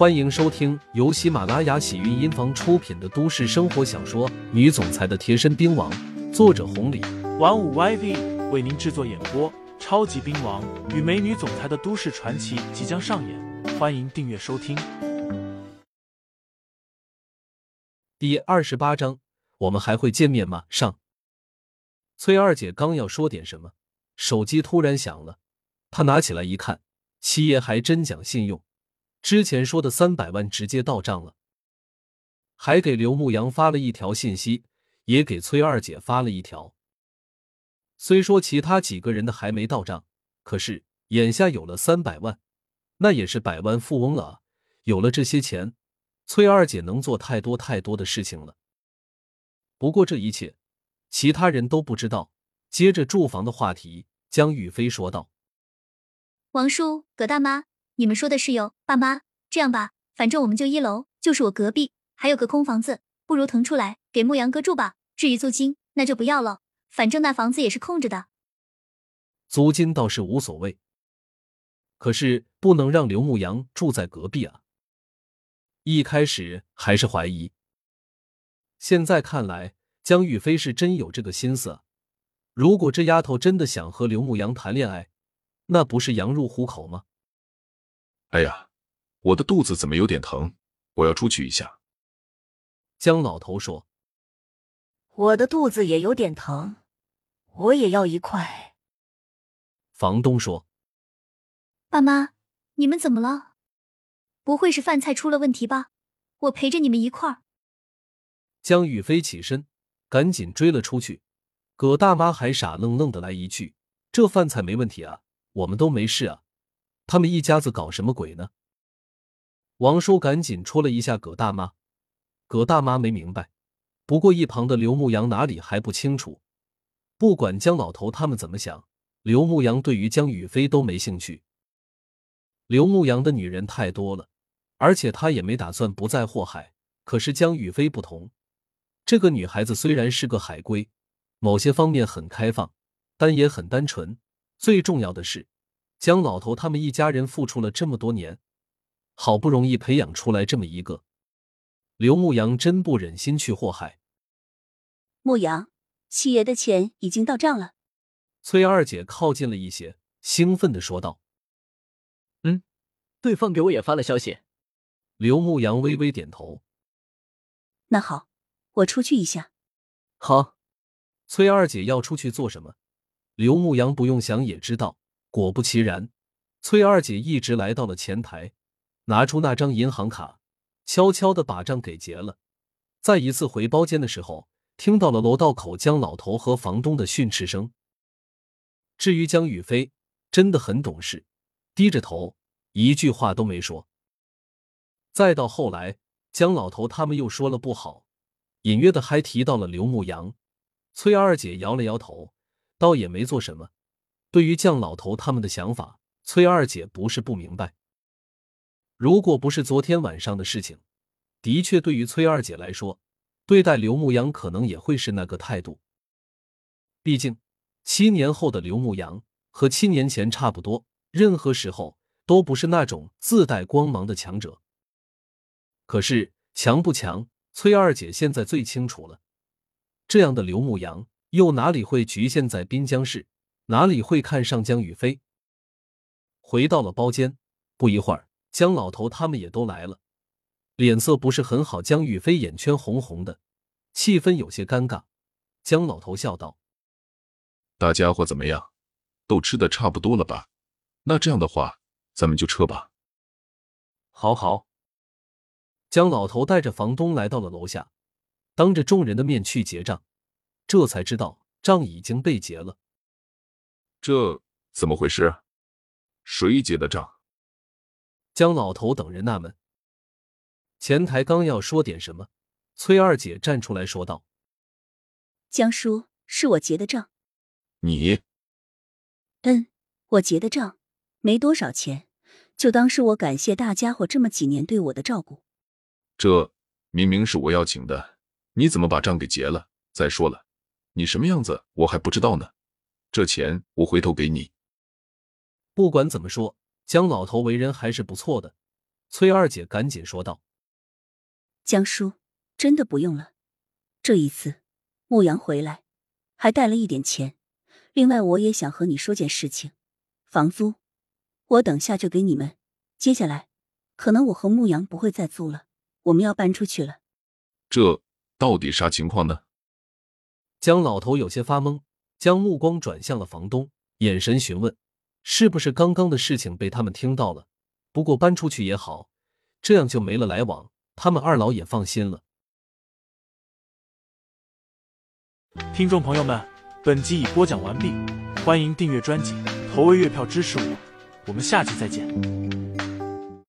欢迎收听由喜马拉雅喜韵音房出品的都市生活小说《女总裁的贴身兵王》，作者红礼，玩五 YV 为您制作演播。超级兵王与美女总裁的都市传奇即将上演，欢迎订阅收听。第二十八章，我们还会见面吗？上。崔二姐刚要说点什么，手机突然响了，她拿起来一看，七爷还真讲信用，之前说的三百万直接到账了，还给刘牧阳发了一条信息，也给崔二姐发了一条。虽说其他几个人的还没到账，可是眼下有了三百万，那也是百万富翁了。有了这些钱，崔二姐能做太多太多的事情了。不过这一切，其他人都不知道。接着住房的话题，江玉飞说道：“王叔、葛大妈，你们说的是哟。爸妈，这样吧，反正我们就一楼，就是我隔壁还有个空房子，不如腾出来给牧阳哥住吧。至于租金，那就不要了。”反正那房子也是空着的，租金倒是无所谓，可是不能让刘牧阳住在隔壁啊。一开始还是怀疑，现在看来江玉飞是真有这个心思。如果这丫头真的想和刘牧阳谈恋爱，那不是羊入虎口吗？哎呀，我的肚子怎么有点疼？我要出去一下。江老头说：“我的肚子也有点疼。”我也要一块。房东说：“爸妈，你们怎么了？不会是饭菜出了问题吧？我陪着你们一块儿。”江雨飞起身，赶紧追了出去。葛大妈还傻愣愣的来一句：“这饭菜没问题啊，我们都没事啊。”他们一家子搞什么鬼呢？王叔赶紧戳了一下葛大妈。葛大妈没明白，不过一旁的刘牧阳哪里还不清楚。不管江老头他们怎么想，刘牧阳对于江雨飞都没兴趣。刘牧阳的女人太多了，而且他也没打算不再祸害。可是江雨飞不同，这个女孩子虽然是个海归，某些方面很开放，但也很单纯。最重要的是，江老头他们一家人付出了这么多年，好不容易培养出来这么一个，刘牧阳真不忍心去祸害。牧阳。七爷的钱已经到账了。崔二姐靠近了一些，兴奋的说道：“嗯，对方给我也发了消息。”刘牧阳微微点头：“那好，我出去一下。”好。崔二姐要出去做什么？刘牧阳不用想也知道。果不其然，崔二姐一直来到了前台，拿出那张银行卡，悄悄的把账给结了。再一次回包间的时候。听到了楼道口江老头和房东的训斥声。至于江宇飞，真的很懂事，低着头，一句话都没说。再到后来，江老头他们又说了不好，隐约的还提到了刘牧阳。崔二姐摇了摇头，倒也没做什么。对于江老头他们的想法，崔二姐不是不明白。如果不是昨天晚上的事情，的确对于崔二姐来说。对待刘牧阳可能也会是那个态度。毕竟七年后的刘牧阳和七年前差不多，任何时候都不是那种自带光芒的强者。可是强不强，崔二姐现在最清楚了。这样的刘牧阳又哪里会局限在滨江市？哪里会看上江雨飞？回到了包间，不一会儿，江老头他们也都来了。脸色不是很好，江雨飞眼圈红红的，气氛有些尴尬。江老头笑道：“大家伙怎么样？都吃的差不多了吧？那这样的话，咱们就撤吧。”好好。江老头带着房东来到了楼下，当着众人的面去结账，这才知道账已经被结了。这怎么回事？谁结的账？江老头等人纳闷。前台刚要说点什么，崔二姐站出来说道：“江叔，是我结的账。”“你？”“嗯，我结的账，没多少钱，就当是我感谢大家伙这么几年对我的照顾。”“这明明是我要请的，你怎么把账给结了？再说了，你什么样子我还不知道呢。这钱我回头给你。”不管怎么说，江老头为人还是不错的。崔二姐赶紧说道：“江叔，真的不用了。这一次，牧羊回来，还带了一点钱。另外，我也想和你说件事情，房租，我等下就给你们。接下来，可能我和牧羊不会再租了，我们要搬出去了。这到底啥情况呢？”江老头有些发懵，将目光转向了房东，眼神询问：“是不是刚刚的事情被他们听到了？不过搬出去也好，这样就没了来往，他们二老也放心了。”听众朋友们，本集已播讲完毕，欢迎订阅专辑，投喂月票支持我，我们下集再见。